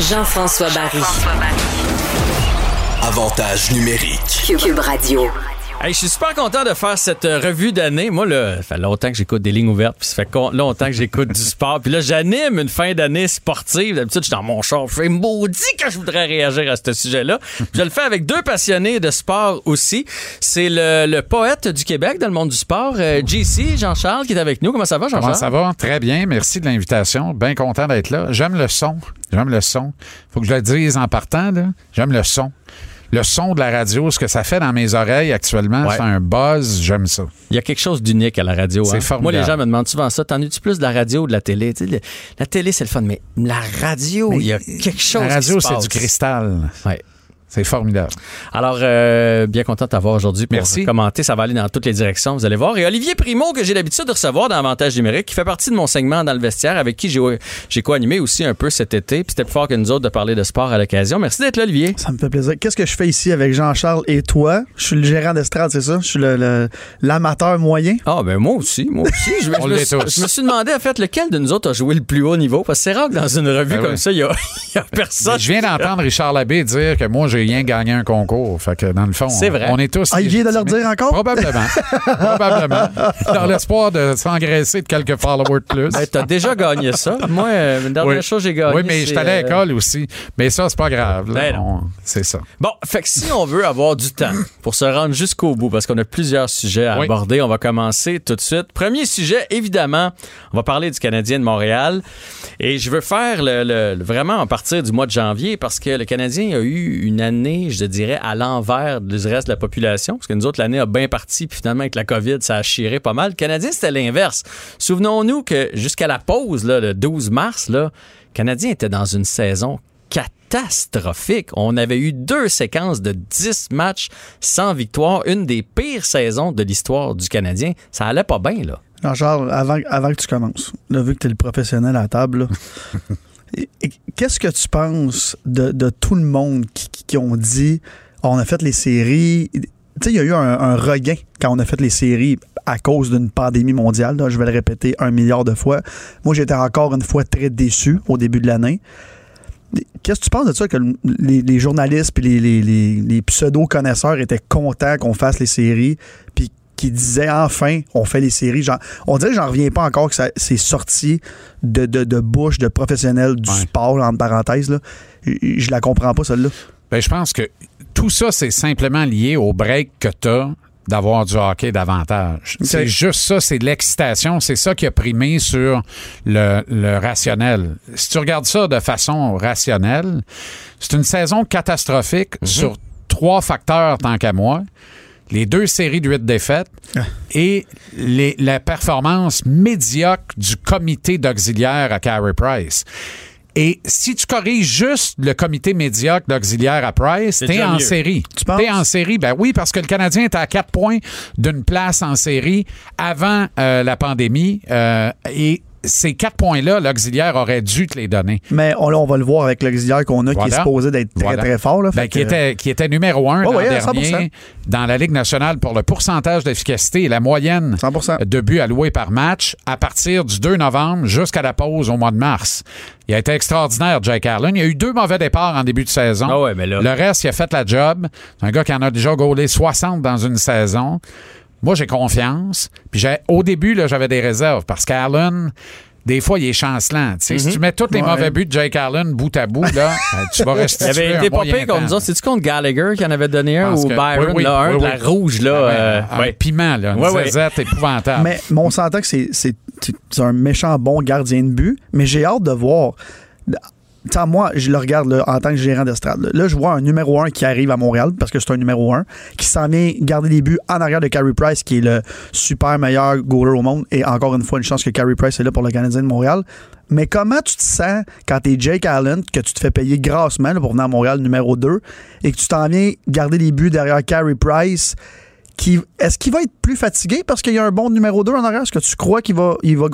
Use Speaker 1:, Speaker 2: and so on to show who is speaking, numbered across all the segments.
Speaker 1: Jean-François Barry.
Speaker 2: Avantage numérique.
Speaker 1: Cube Radio.
Speaker 3: Hey, je suis super content de faire cette euh, revue d'année. Moi, là, ça fait longtemps que j'écoute des lignes ouvertes, puis ça fait longtemps que j'écoute du sport. Puis là, j'anime une fin d'année sportive. D'habitude, je suis dans mon char. Je fais maudit que je voudrais réagir à ce sujet-là. Je le fais avec deux passionnés de sport aussi. C'est le, le poète du Québec dans le monde du sport, euh, JC, Jean-Charles, qui est avec nous. Comment ça va,
Speaker 4: Comment
Speaker 3: Jean-Charles?
Speaker 4: ça va? Très bien. Merci de l'invitation. Bien content d'être là. J'aime le son. J'aime le son. Faut que je le dise en partant, là. J'aime le son. Le son de la radio, ce que ça fait dans mes oreilles actuellement,
Speaker 3: Ouais.
Speaker 4: c'est un buzz. J'aime ça.
Speaker 3: Il y a quelque chose d'unique à la radio.
Speaker 4: C'est
Speaker 3: hein.
Speaker 4: formidable.
Speaker 3: Moi, les gens me demandent souvent ça. T'en es-tu plus de la radio ou de la télé? Tu sais, le- la télé, c'est le fun, mais la radio, il y a quelque chose
Speaker 4: La radio, c'est du cristal.
Speaker 3: Ouais.
Speaker 4: C'est formidable.
Speaker 3: Alors, euh, bien content de t'avoir aujourd'hui pour
Speaker 4: Merci.
Speaker 3: commenter. Ça va aller dans toutes les directions, vous allez voir. Et Olivier Primo, que j'ai l'habitude de recevoir dans Avantage numérique, qui fait partie de mon segment dans le vestiaire, avec qui j'ai, j'ai co-animé aussi un peu cet été. Puis c'était plus fort que nous autres de parler de sport à l'occasion. Merci d'être là, Olivier.
Speaker 5: Ça me fait plaisir. Qu'est-ce que je fais ici avec Jean-Charles et toi? Je suis le gérant d'estrade, c'est ça? Je suis le- le- l'amateur moyen?
Speaker 3: Ah, ben moi aussi, moi aussi. Je, me-
Speaker 4: On
Speaker 3: je me
Speaker 4: tous.
Speaker 3: je me suis demandé, en fait, lequel de nous autres a joué le plus haut niveau. Parce que c'est rare que dans une revue
Speaker 4: Ben
Speaker 3: comme ça, il y a, il y a personne.
Speaker 4: Je viens d'entendre Richard Labbé dire que moi, j'ai rien gagné un concours. Fait que dans le fond,
Speaker 3: C'est vrai.
Speaker 4: on est tous.
Speaker 5: Ah, il vient de leur dire encore?
Speaker 4: Probablement. Probablement. Dans l'espoir de s'engraisser de quelques followers de plus.
Speaker 3: Ben, t'as déjà gagné ça. Moi, euh, une dernière
Speaker 4: Oui.
Speaker 3: chose, j'ai gagné.
Speaker 4: Oui, mais suis allé à
Speaker 3: euh,
Speaker 4: l'école aussi. Mais ça, c'est pas grave.
Speaker 3: Ben
Speaker 4: C'est ça.
Speaker 3: Bon, fait que si on veut avoir du temps pour se rendre jusqu'au bout, parce qu'on a plusieurs sujets à
Speaker 4: Oui.
Speaker 3: aborder, on va commencer tout de suite. Premier sujet, évidemment, on va parler du Canadien de Montréal. Et je veux faire le, le- le- vraiment à partir du mois de janvier, parce que le Canadien a eu une année, je dirais, à l'envers du reste de la population, parce que nous autres, l'année a bien parti, puis finalement, avec la COVID, ça a chiré pas mal. Le Canadien, c'était l'inverse. Souvenons-nous que jusqu'à la pause, là, le 12 mars, là, le Canadien était dans une saison catastrophique. On avait eu deux séquences de 10 matchs sans victoire, une des pires saisons de l'histoire du Canadien. Ça allait pas bien, là.
Speaker 5: Jean-Charles, avant, avant que tu commences, là, vu que tu es le professionnel à la table, là, qu'est-ce que tu penses de, tout le monde qui, ont dit on a fait les séries? Tu sais, il y a eu un, regain quand on a fait les séries à cause d'une pandémie mondiale. je vais le répéter un milliard de fois. Moi, j'étais encore une fois très déçu au début de l'année. Qu'est-ce que tu penses de ça que le- les, journalistes et les- les pseudo-connaisseurs étaient contents qu'on fasse les séries, puis qui disaient enfin on fait les séries. Genre, on dirait que j'en reviens pas encore que ça c'est sorti de, de, de bouche de professionnels du
Speaker 4: Ouais.
Speaker 5: sport, là, entre parenthèses. Là. Je, la comprends pas, celle-là.
Speaker 4: Ben, je pense que tout ça, c'est simplement lié au break que tu as d'avoir du hockey davantage. C'est juste ça, c'est de l'excitation. C'est ça qui a primé sur le, le rationnel. Si tu regardes ça de façon rationnelle, c'est une saison catastrophique sur trois facteurs tant qu'à moi. Les deux séries de huit défaites et les- la performance médiocre du comité d'auxiliaire à Carey Price. Et si tu corriges juste le comité médiocre d'auxiliaire à Price, t'es en
Speaker 3: mieux.
Speaker 4: série.
Speaker 5: Tu penses?
Speaker 4: T'es en série, ben oui, parce que le Canadien était à quatre points d'une place en série avant euh, la pandémie. euh, et ces quatre points-là, l'auxiliaire aurait dû te les donner.
Speaker 5: Mais on, là, on va le voir avec l'auxiliaire qu'on a qui est supposé d'être très,
Speaker 4: Voilà.
Speaker 5: très fort. Là,
Speaker 4: Ben, qui,
Speaker 5: que-
Speaker 4: était, qui était numéro un
Speaker 5: ouais, 100%.
Speaker 4: dernier dans la Ligue nationale pour le pourcentage d'efficacité et la moyenne
Speaker 5: 100%.
Speaker 4: de buts alloués par match à partir du 2 novembre jusqu'à la pause au mois de mars. Il a été extraordinaire, Jake Allen. Il y a eu deux mauvais départs en début de saison.
Speaker 3: Ah ouais, mais là-
Speaker 4: Le reste, il a fait la job. C'est un gars qui en a déjà gaulé 60 dans une saison. Moi, j'ai confiance. Puis j'ai- au début, là, j'avais des réserves parce qu'Allen, des fois, il est chancelant. Si tu mets tous les
Speaker 5: Ouais.
Speaker 4: mauvais buts de Jake Allen bout à bout, là, ben, tu vas
Speaker 3: Il
Speaker 4: restituer
Speaker 3: avait
Speaker 4: un
Speaker 3: été
Speaker 4: temps.
Speaker 3: nous autres. C'est-tu contre Gallagher qui en avait donné un ou
Speaker 4: que-
Speaker 3: Byron,
Speaker 4: oui, oui,
Speaker 3: là, un
Speaker 4: oui,
Speaker 3: de
Speaker 4: oui.
Speaker 3: la rouge, là? euh,
Speaker 4: un
Speaker 3: ouais.
Speaker 4: piment, là, une
Speaker 3: Ouais, ouais.
Speaker 4: zézette épouvantable.
Speaker 5: Mais, mais on s'entend que c'est un méchant bon gardien de but, mais j'ai hâte de voir. Tu sais, moi, je le regarde en tant que gérant d'estrade. Là. Je vois un numéro 1 qui arrive à Montréal, parce que c'est un numéro 1, qui s'en vient garder des buts en arrière de Carey Price, qui est le super meilleur goaler au monde. Et encore une fois, une chance que Carey Price est là pour le Canadien de Montréal. Mais comment tu te sens quand t'es Jake Allen, que tu te fais payer grassement pour venir à Montréal numéro 2, et que tu t'en viens garder des buts derrière Carey Price? Est-ce qu'il va être plus fatigué parce qu'il y a un bon numéro 2 en arrière? Est-ce que tu crois qu'il va, il va,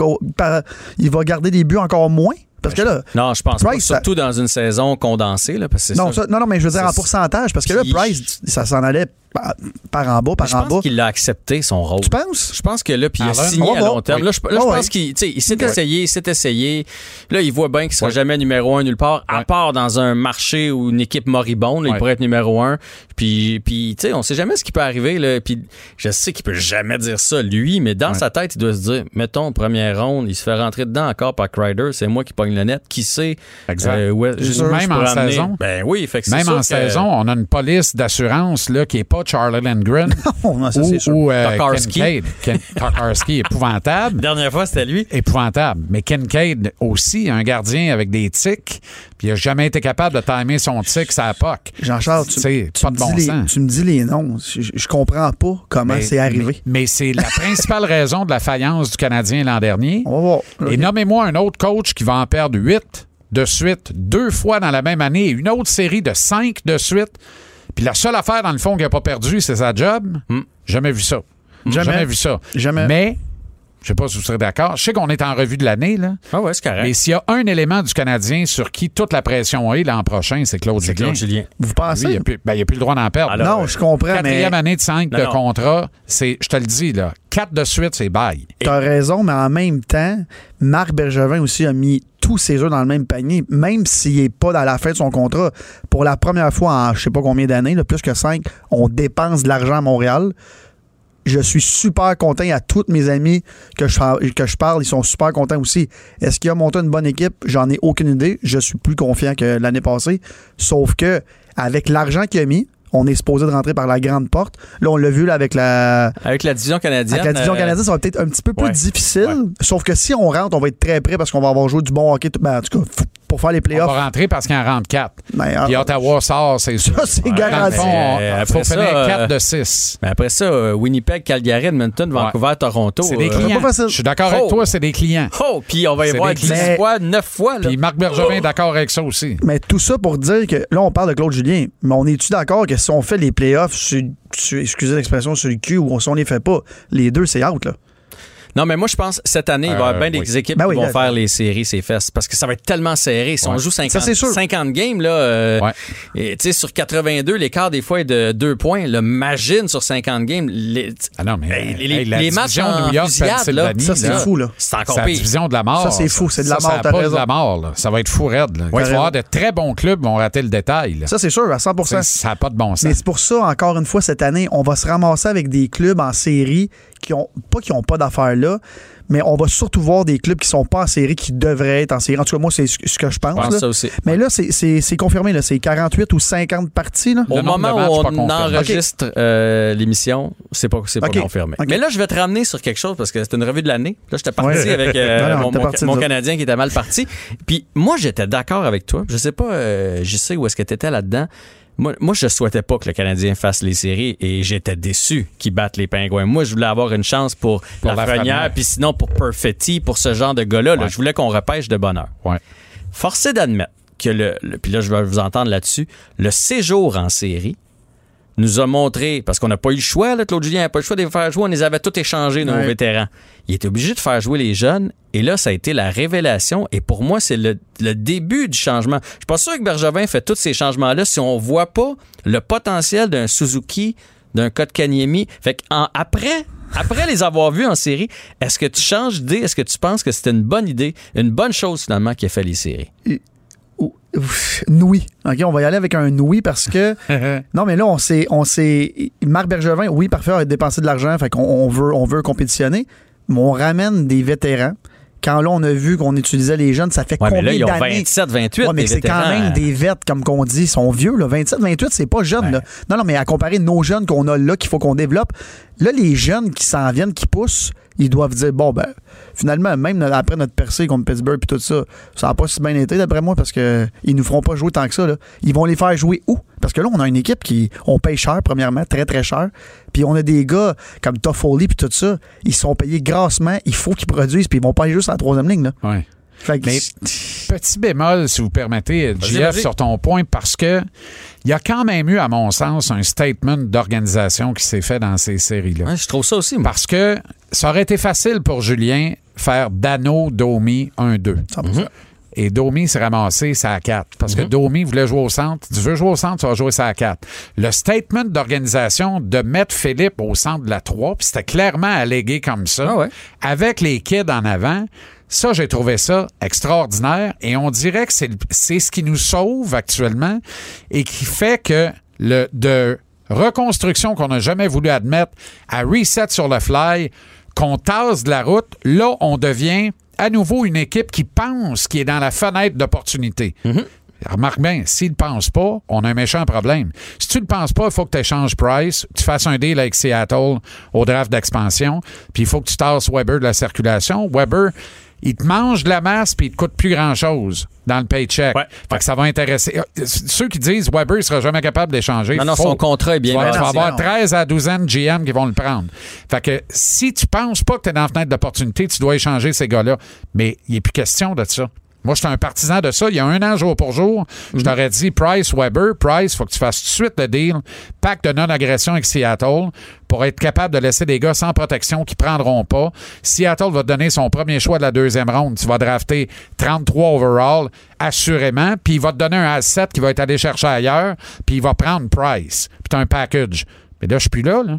Speaker 5: il va garder des buts encore moins? Parce que là,
Speaker 3: Non, je pense pas.
Speaker 5: Ça-
Speaker 3: Surtout dans une saison condensée, là, parce que c'est
Speaker 5: non,
Speaker 3: ça.
Speaker 5: non, non, mais je veux dire en pourcentage, parce que là, Price, ça s'en allait par, par en bas, par
Speaker 3: Je
Speaker 5: en
Speaker 3: pense
Speaker 5: bas.
Speaker 3: qu'il a accepté son rôle.
Speaker 5: Tu penses?
Speaker 3: Je pense que là, puis il a
Speaker 4: Allen,
Speaker 3: signé
Speaker 5: on va
Speaker 3: à long terme.
Speaker 4: Oui.
Speaker 3: Là, je, là, je
Speaker 5: Ah
Speaker 3: pense qu'il tu sais, il s'est essayé, il s'est essayé. Là, il voit bien qu'il sera
Speaker 4: Ouais.
Speaker 3: jamais numéro un nulle part, à part dans un marché ou une équipe moribonde. là, Il pourrait être numéro un. Puis, puis tu sais, on sait jamais ce qui peut arriver. Là. Puis, je sais qu'il peut jamais dire ça, lui, mais dans sa tête, il doit se dire, mettons, première ronde, il se fait rentrer dedans encore par Crider. C'est moi qui pogne le net. Qui sait?
Speaker 4: Exact.
Speaker 3: euh, où est-
Speaker 4: même
Speaker 3: je
Speaker 4: en
Speaker 3: amener?
Speaker 4: saison.
Speaker 3: Ben oui, fait que c'est
Speaker 4: Même
Speaker 3: sûr
Speaker 4: en
Speaker 3: que-
Speaker 4: saison, on a une police d'assurance là, qui n'est pas Charlie Lindgren
Speaker 5: Oh, non, ça,
Speaker 4: ou,
Speaker 5: c'est sûr.
Speaker 4: ou euh,
Speaker 3: Tokarski.
Speaker 4: Kincaid. Ken- épouvantable.
Speaker 3: Dernière fois, c'était lui.
Speaker 4: épouvantable. Mais Kincaid aussi, un gardien avec des tics, puis il n'a jamais été capable de timer son tic à la POC.
Speaker 5: Jean-Charles, tu, tu
Speaker 4: pas
Speaker 5: me
Speaker 4: de bon
Speaker 5: dis les-
Speaker 4: sens.
Speaker 5: tu me dis les noms. Je, je comprends pas comment c'est arrivé.
Speaker 4: Mais, mais c'est la principale raison de la faillance du Canadien l'an dernier.
Speaker 5: On va voir.
Speaker 4: Et nommez-moi un autre coach qui va en perdre huit de suite, deux fois dans la même année, et une autre série de cinq de suite. Puis la seule affaire, dans le fond, qu'il n'a pas perdu, c'est sa job. Jamais vu ça.
Speaker 5: Jamais.
Speaker 4: vu ça.
Speaker 5: Jamais.
Speaker 4: Mais, je sais pas si vous serez d'accord, je sais qu'on est en revue de l'année, là.
Speaker 3: Ah ouais, c'est correct.
Speaker 4: Mais s'il y a un élément du Canadien sur qui toute la pression est l'an prochain, c'est Claude
Speaker 3: c'est
Speaker 4: Julien.
Speaker 3: Claude Julien.
Speaker 5: Vous
Speaker 4: Lui,
Speaker 5: pensez?
Speaker 4: il plus, ben, a plus le droit d'en perdre.
Speaker 3: Alors,
Speaker 5: non, je comprends, mais
Speaker 4: Quatrième année de 5
Speaker 3: Non,
Speaker 4: de
Speaker 3: non.
Speaker 4: contrat, c'est, je te le dis, là, quatre de suite, c'est bail.
Speaker 5: tu as raison, mais en même temps, Marc Bergevin aussi a mis tous ses œufs dans le même panier, même s'il n'est pas dans la fin de son contrat. Pour la première fois en je sais pas combien d'années, plus que cinq, on dépense de l'argent à Montréal. Je suis super content. à tous mes amis que je, que je parle, ils sont super contents aussi. Est-ce qu'il a monté une bonne équipe? J'en ai aucune idée. Je suis plus confiant que l'année passée. Sauf que, avec l'argent qu'il a mis, on est supposé de rentrer par la grande porte. Là, on l'a vu là, avec la,
Speaker 3: Avec la division canadienne.
Speaker 5: avec la division
Speaker 3: euh,
Speaker 5: canadienne, ça va peut-être un petit peu plus
Speaker 3: ouais.
Speaker 5: difficile.
Speaker 3: Ouais.
Speaker 5: Sauf que si on rentre, on va être très près parce qu'on va avoir joué du bon hockey. Ben, en tout cas, pour faire les
Speaker 4: On
Speaker 5: playoffs.
Speaker 4: va rentrer parce qu'il en rentre quatre.
Speaker 5: ben,
Speaker 4: Puis
Speaker 5: ah,
Speaker 4: Ottawa sort, c'est sûr.
Speaker 5: ça, c'est garanti.
Speaker 4: fond,
Speaker 3: Euh,
Speaker 4: il faut finir
Speaker 3: ça,
Speaker 4: 4
Speaker 3: euh,
Speaker 4: de 6.
Speaker 3: Mais après ça, euh, Winnipeg, Calgary, Edmonton, Vancouver, Toronto.
Speaker 4: C'est des clients.
Speaker 5: pas facile.
Speaker 4: Je suis d'accord
Speaker 3: Oh.
Speaker 4: avec toi, c'est des clients.
Speaker 3: Oh, puis on va y voir
Speaker 4: des
Speaker 3: 10
Speaker 5: clients.
Speaker 3: fois, 9 fois. Là.
Speaker 4: Puis Marc Bergevin est d'accord avec ça aussi.
Speaker 5: Mais tout ça pour dire que là, on parle de Claude Julien. Mais on est-tu d'accord que si on fait les playoffs, sur, sur- excusez l'expression, sur le cul ou si on les fait pas, les deux, c'est out, là?
Speaker 3: Non, mais moi, je pense que cette année, il va y avoir
Speaker 4: Euh,
Speaker 3: bien des
Speaker 4: oui.
Speaker 3: équipes
Speaker 5: Ben
Speaker 3: qui
Speaker 5: oui,
Speaker 3: vont
Speaker 5: là-
Speaker 3: faire les séries, ces fesses. Parce que ça va être tellement serré. Si on joue 50,
Speaker 5: Ça, c'est sûr.
Speaker 3: 50 games, là, euh,
Speaker 4: Ouais.
Speaker 3: et, tu sais, sur 82, l'écart des fois est de 2 points. Le Magine sur 50 games. Les,
Speaker 4: Ah non, mais
Speaker 3: Hey, les-
Speaker 4: hey, la
Speaker 3: les matchs en
Speaker 4: New York,
Speaker 3: fusillade, là,
Speaker 5: Ça, c'est fou, là.
Speaker 3: c'est encore
Speaker 4: C'est la
Speaker 3: pire.
Speaker 4: division de la mort.
Speaker 5: Ça, c'est fou, c'est de la
Speaker 4: Ça,
Speaker 5: mort,
Speaker 4: Ça,
Speaker 5: t'as
Speaker 4: pas de la mort. là. Ça va être fou raide. là. Il va y avoir de très bons clubs qui vont rater le détail. là.
Speaker 5: Ça, c'est sûr, à 100
Speaker 4: C'est- Ça n'a pas de bon sens.
Speaker 5: Mais c'est pour ça, encore une fois, cette année, on va se ramasser avec des clubs en série qui ont, pas qui n'ont pas d'affaires là, mais on va surtout voir des clubs qui sont pas en série qui devraient être en série. En tout cas, moi, c'est ce que je pense.
Speaker 3: Je pense
Speaker 5: là.
Speaker 3: ça aussi.
Speaker 5: Mais là, c'est- c'est c'est confirmé, là. C'est 48 ou 50 parties, là.
Speaker 3: Au moment
Speaker 4: matchs
Speaker 3: où on enregistre euh, l'émission, c'est pas, c'est pas confirmé. Mais là, je vais te ramener sur quelque chose parce que c'était une revue de l'année. Là, j'étais parti
Speaker 5: Ouais.
Speaker 3: avec euh,
Speaker 5: Non, non,
Speaker 3: mon,
Speaker 5: parti.
Speaker 3: Canadien qui était mal parti. Puis moi, j'étais d'accord avec toi. Je sais pas, euh, je sais où est-ce que tu étais là-dedans. Moi, moi, je souhaitais pas que le Canadien fasse les séries et j'étais déçu qu'ils battent les Pingouins. Moi, je voulais avoir une chance pour,
Speaker 4: Pour
Speaker 3: la
Speaker 4: Lafrenière.
Speaker 3: Puis sinon pour Perfetti, pour ce genre de gars-là. là. Je voulais qu'on repêche de bonheur.
Speaker 4: Ouais.
Speaker 3: Forcé d'admettre que le, le- puis là je vais vous entendre là-dessus, le séjour en série nous a montré, parce qu'on n'a pas eu le choix, là, Claude Julien n'a pas eu le choix de les faire jouer, on les avait tous échangés, nos
Speaker 5: Ouais.
Speaker 3: vétérans. Il était obligé de faire jouer les jeunes, et là, ça a été la révélation, et pour moi, c'est le, le début du changement. Je suis pas sûr que Bergevin fait tous ces changements-là si on voit pas le potentiel d'un Suzuki, d'un Kotkaniemi. Fait qu'en- après, après les avoir vus en série, est-ce que tu changes d'idée? Est-ce que tu penses que c'était une bonne idée, une bonne chose finalement qui a fait les séries?
Speaker 5: Noui. OK, on va y aller avec un oui parce que. non, mais là, on s'est. On s'est Marc Bergevin, oui, parfait, a dépensé de l'argent, fait qu'on on veut, on veut compétitionner, mais on ramène des vétérans. Quand là, on a vu qu'on utilisait les jeunes, ça fait
Speaker 3: Ouais, mais
Speaker 5: combien
Speaker 3: là, ils ont
Speaker 5: d'années?
Speaker 3: 27, 28.
Speaker 5: Ouais, mais c'est quand même des vêtes, comme qu'on dit, ils sont vieux. Là. 27, 28, c'est pas jeune. là. Non, non, mais à comparer nos jeunes qu'on a là, qu'il faut qu'on développe, là, les jeunes qui s'en viennent, qui poussent, ils doivent dire, bon, ben, finalement, même après notre percée contre Pittsburgh et tout ça, ça n'a pas si bien été, d'après moi, parce que ils nous feront pas jouer tant que ça. Là. Ils vont les faire jouer où? Parce que là, on a une équipe qui, on paye cher, premièrement, très, très cher. Puis on a des gars comme Toffoli puis tout ça, ils sont payés grassement, il faut qu'ils produisent, puis ils vont pas juste à la troisième ligne. Là.
Speaker 4: Ouais.
Speaker 5: Fait que-
Speaker 4: Mais petit bémol, si vous permettez, JF, sur ton point, parce que il y a quand même eu, à mon sens, un statement d'organisation qui s'est fait dans ces séries-là.
Speaker 3: Ouais, je trouve ça aussi. moi.
Speaker 4: Parce que ça aurait été facile pour Julien faire Dano, Domi 1-2.
Speaker 5: 100%.
Speaker 4: et Domi s'est ramassé ça à 4. Parce que
Speaker 3: Mhm.
Speaker 4: Domi voulait jouer au centre. Tu veux jouer au centre, tu vas jouer ça à 4. Le statement d'organisation de mettre Philippe au centre de la 3, puis c'était clairement allégué comme ça,
Speaker 3: Ah ouais.
Speaker 4: avec les kids en avant. Ça, j'ai trouvé ça extraordinaire et on dirait que c'est ce qui nous sauve actuellement et qui fait que le de reconstruction qu'on n'a jamais voulu admettre à reset sur le fly, qu'on tasse de la route, là, on devient à nouveau une équipe qui pense qui est dans la fenêtre d'opportunité. Remarque bien, s'il ne pense pas, on a un méchant problème. Si tu ne le penses pas, il faut que tu échanges Price, tu fasses un deal avec Seattle au draft d'expansion, puis il faut que tu tasses Weber de la circulation. Weber, il te mange de la masse puis il te coûte plus grand-chose dans le paycheck.
Speaker 3: Ouais.
Speaker 4: Fait que ça va intéresser. euh, Ceux qui disent Weber ne sera jamais capable d'échanger.
Speaker 3: Non, non, son contrat est bien
Speaker 4: Tu vas, tu vas avoir
Speaker 5: non.
Speaker 4: 13 à 12 ans de GM qui vont le prendre. Fait que si tu penses pas que tu es dans la fenêtre d'opportunité, tu dois échanger ces gars-là. Mais il n'est plus question de ça. Moi, je suis un partisan de ça. Il y a un an, jour pour jour, je t'aurais dit Price, Weber, Price, faut que tu fasses tout de suite le deal, pacte de non-agression avec Seattle pour être capable de laisser des gars sans protection qui prendront pas. Seattle va te donner son premier choix de la deuxième ronde. Tu vas drafter 33 overall, assurément, puis il va te donner un asset qui va être allé chercher ailleurs, puis il va prendre Price, puis tu as un package. Mais là, je suis plus là, là.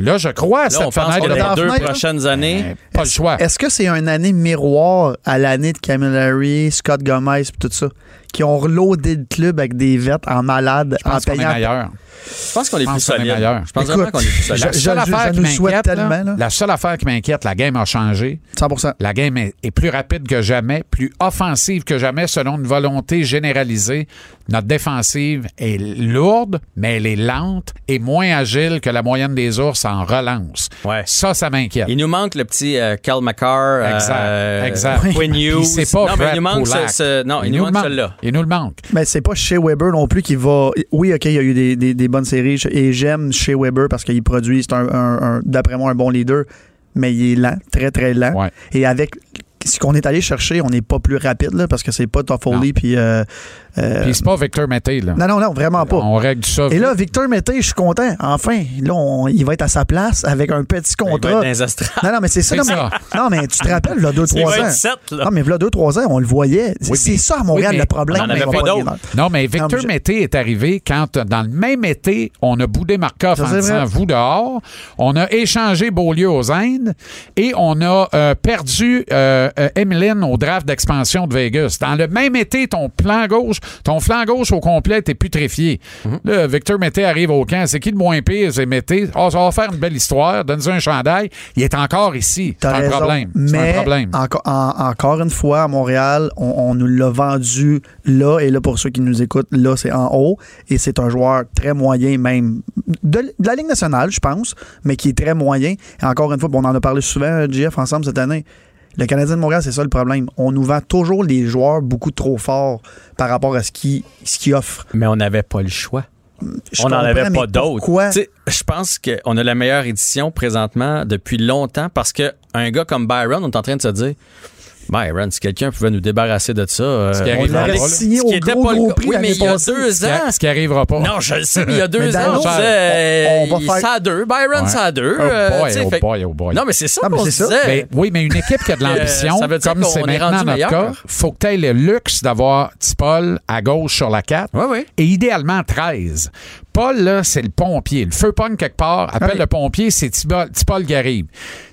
Speaker 4: Là, je crois à
Speaker 3: Là,
Speaker 4: cette
Speaker 3: on pense
Speaker 4: fenêtre
Speaker 3: que
Speaker 4: de
Speaker 3: les deux
Speaker 5: fenêtre, là?
Speaker 3: prochaines années.
Speaker 4: Euh, Pas le choix.
Speaker 5: Est-ce que c'est une année miroir à l'année de Camillary, Scott Gomez et tout ça, qui ont reloadé le club avec des vêtes en malade,
Speaker 4: Je
Speaker 5: en
Speaker 4: est
Speaker 5: payant
Speaker 4: meilleur.
Speaker 3: Je pense qu'on est plus solide.
Speaker 4: meilleur.
Speaker 3: Je pense
Speaker 5: Écoute,
Speaker 3: vraiment qu'on est plus solide.
Speaker 4: La
Speaker 5: Je-
Speaker 4: seule
Speaker 5: je-
Speaker 4: affaire
Speaker 5: je
Speaker 4: qui
Speaker 5: nous souhaite
Speaker 4: m'inquiète, là,
Speaker 5: tellement, là.
Speaker 4: la seule affaire qui m'inquiète, la game a changé.
Speaker 5: 100
Speaker 4: La game est, est plus rapide que jamais, plus offensive que jamais, selon une volonté généralisée. Notre défensive est lourde, mais elle est lente et moins agile que la moyenne des ours en relance.
Speaker 3: Ouais.
Speaker 4: Ça, ça m'inquiète.
Speaker 3: Il nous manque le petit euh, Cal McCarr,
Speaker 4: Exact,
Speaker 3: euh,
Speaker 4: exact.
Speaker 3: Quinn Hughes.
Speaker 4: c'est pas
Speaker 3: non, mais
Speaker 4: Fred
Speaker 3: il nous manque ce,
Speaker 4: Kulak.
Speaker 3: ce- non, il, nous
Speaker 4: le
Speaker 3: manque celui-là.
Speaker 4: Il nous le manque.
Speaker 5: Mais c'est pas chez Weber non plus qui va. Oui, OK, il y a eu des, des- des bonnes séries et j'aime chez Weber parce qu'il produit, c'est un, un- un- d'après moi un bon leader, mais il est lent, très très lent.
Speaker 4: Ouais.
Speaker 5: Et avec ce qu'on est allé chercher, on n'est pas plus rapide là, parce que c'est pas Toffoli puis. euh, euh,
Speaker 4: Puis c'est pas Victor Mété, là.
Speaker 5: non, non, non, vraiment pas.
Speaker 4: On règle ça.
Speaker 5: Et là, Victor Mété, je suis content. Enfin, là, on- il va être à sa place avec un petit
Speaker 3: Il va être
Speaker 5: contrat.
Speaker 3: dans les astrales.
Speaker 5: Non, non, mais c'est ça. Non,
Speaker 4: ça.
Speaker 5: mais, non, mais tu te rappelles, là,
Speaker 3: Il
Speaker 5: 2-3
Speaker 3: va
Speaker 5: ans.
Speaker 3: là.
Speaker 5: Non, mais là, 2-3 ans, on le voyait. C'est
Speaker 4: Oui,
Speaker 5: c'est
Speaker 4: mais-
Speaker 5: ça à Montréal
Speaker 4: oui,
Speaker 5: le problème.
Speaker 3: on en avait
Speaker 5: mais
Speaker 3: pas
Speaker 5: va
Speaker 4: Non, mais Victor Mété est arrivé quand, dans le même été, on a boudé Markov
Speaker 5: Ça,
Speaker 4: en disant vous dehors. On a échangé Beaulieu aux Indes et on a euh, perdu euh, euh, Emeline au draft d'expansion de Vegas. Dans le même été, ton plan gauche, ton flanc gauche au complet était putréfié.
Speaker 5: Mhm.
Speaker 4: Là, Victor Mété arrive au camp. C'est qui le moins pire? C'est Mété? Ah, ça va faire une belle histoire. Donne-nous un chandail. Il est encore ici. C'est un
Speaker 5: raison.
Speaker 4: problème. C'est
Speaker 5: Mais enco- en- encore une fois, à Montréal, on, on nous l'a vendu là. Et là, pour ceux qui nous écoutent, là, c'est en haut. Et c'est un joueur très moyen, même de, de la Ligue nationale, je pense, mais qui est très moyen. Et encore une fois, bon, on en a parlé souvent, JF, ensemble cette année. Le Canadien de Montréal, c'est ça le problème. On nous vend toujours les joueurs beaucoup trop forts par rapport à ce qu'ils ce qu'ils offrent.
Speaker 3: Mais on n'avait pas le choix.
Speaker 5: Je
Speaker 3: on n'en avait pas d'autres.
Speaker 5: Pourquoi?
Speaker 3: Tu sais, Je pense qu'on a la meilleure édition présentement depuis longtemps parce que un gars comme Byron, on est en train de se dire Byron, si quelqu'un pouvait nous débarrasser de ça. euh,
Speaker 4: Ce qui
Speaker 5: On l'aurait signé
Speaker 3: Ce
Speaker 5: au gros,
Speaker 3: pas
Speaker 5: gros prix
Speaker 3: Oui, mais il y a deux ans.
Speaker 4: Ce qui arrivera pas.
Speaker 3: Non, je le sais, mais il y a deux
Speaker 5: Mais
Speaker 3: ans,
Speaker 5: on- on va
Speaker 3: il-
Speaker 5: faire-
Speaker 3: ça a deux. Byron,
Speaker 4: Ouais.
Speaker 3: ça a deux.
Speaker 4: Oh
Speaker 3: euh,
Speaker 4: boy,
Speaker 3: sais,
Speaker 4: oh boy, oh boy.
Speaker 3: Non, mais c'est ça
Speaker 5: mais
Speaker 3: qu'on
Speaker 5: c'est
Speaker 3: se
Speaker 5: ça.
Speaker 3: disait.
Speaker 4: Ben, oui, mais une équipe qui a de l'ambition,
Speaker 3: ça veut dire
Speaker 4: comme c'est
Speaker 3: est
Speaker 4: maintenant notre cas, faut que tu aies le luxe d'avoir Tipol à gauche sur la 4
Speaker 3: Oui, oui.
Speaker 4: et idéalement 13. Paul, là, c'est le pompier. Le feu pogne quelque part, appelle
Speaker 5: Oui.
Speaker 4: le pompier, c'est Tipol, qui arrive.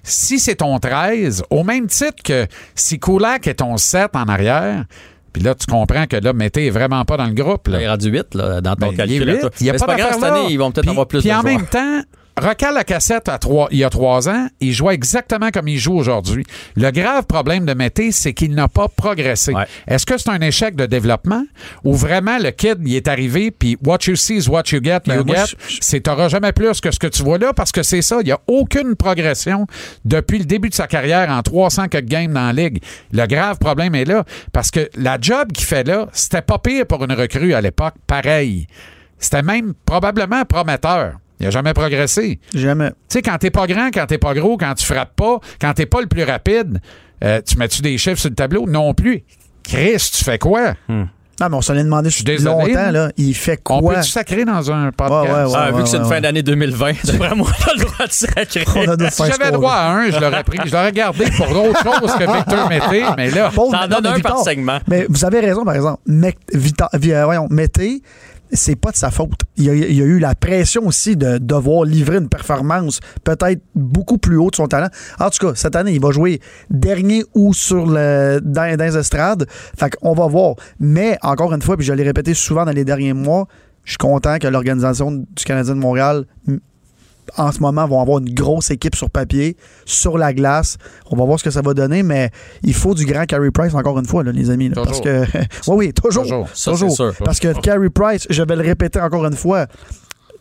Speaker 4: Si c'est ton 13, au même titre que si Kulak est ton 7 en arrière, puis là, tu comprends que là, Mété est vraiment pas dans le groupe. Là.
Speaker 3: Il est rendu 8 là, dans ton
Speaker 4: Ben,
Speaker 3: calcul.
Speaker 4: il est
Speaker 3: à
Speaker 4: huit.
Speaker 3: toi.
Speaker 4: Il y a
Speaker 3: Mais
Speaker 4: pas
Speaker 3: c'est pas grave, cette année, ils vont peut-être avoir plus
Speaker 4: Puis
Speaker 3: de
Speaker 4: en
Speaker 3: joueurs.
Speaker 4: même temps, recale la cassette à trois, il y a trois ans, il jouait exactement comme il joue aujourd'hui. Le grave problème de Mété, c'est qu'il n'a pas progressé.
Speaker 3: Ouais.
Speaker 4: Est-ce que c'est un échec de développement ou vraiment le kid, il est arrivé, puis what you see is what you get,
Speaker 5: Ben,
Speaker 4: you get, c'est t'auras jamais plus que ce que tu vois là parce que c'est ça, il n'y a aucune progression depuis le début de sa carrière en 300 quelques games dans la ligue. Le grave problème est là parce que la job qu'il fait là, c'était pas pire pour une recrue à l'époque, pareil. C'était même probablement prometteur. Il n'a jamais progressé.
Speaker 5: Jamais.
Speaker 4: Tu sais, quand t'es pas grand, quand t'es pas gros, quand tu frappes pas, quand t'es pas le plus rapide, euh, tu mets-tu des chiffres sur le tableau? Non plus. Chris, tu fais quoi?
Speaker 5: Non, mais on s'en est demandé
Speaker 4: suis
Speaker 5: depuis
Speaker 4: désolé,
Speaker 5: longtemps.
Speaker 4: là.
Speaker 5: Là, il fait
Speaker 4: On
Speaker 5: quoi?
Speaker 4: peut-tu sacrer dans un podcast?
Speaker 5: Ouais, ouais,
Speaker 3: Ah, vu
Speaker 5: ouais,
Speaker 3: que c'est une
Speaker 5: ouais,
Speaker 3: fin d'année 2020, d'après moi, on a le droit de sacrer.
Speaker 5: On
Speaker 4: Si j'avais droit à un, je l'aurais pris. Je l'aurais gardé pour d'autres choses que Victor Mété, mais là,
Speaker 3: T'en donnes un par segment.
Speaker 5: Mais vous avez raison, par exemple. Mec, Vita- vi- euh, voyons, Mété, c'est pas de sa faute. Il y, a, eu la pression aussi de devoir livrer une performance peut-être beaucoup plus haute de son talent. En tout cas, cette année, il va jouer dernier ou sur le dans, dans les estrades. Fait qu'on va voir. Mais encore une fois, puis je l'ai répété souvent dans les derniers mois, je suis content que l'organisation du Canadien de Montréal en ce moment vont avoir une grosse équipe sur papier, sur la glace. On va voir ce que ça va donner, mais il faut du grand Carey Price encore une fois, là, les amis. là, parce que oui, oui, toujours.
Speaker 4: Toujours.
Speaker 3: Ça,
Speaker 5: toujours.
Speaker 3: sûr.
Speaker 5: Parce que Carey Price, je vais le répéter encore une fois,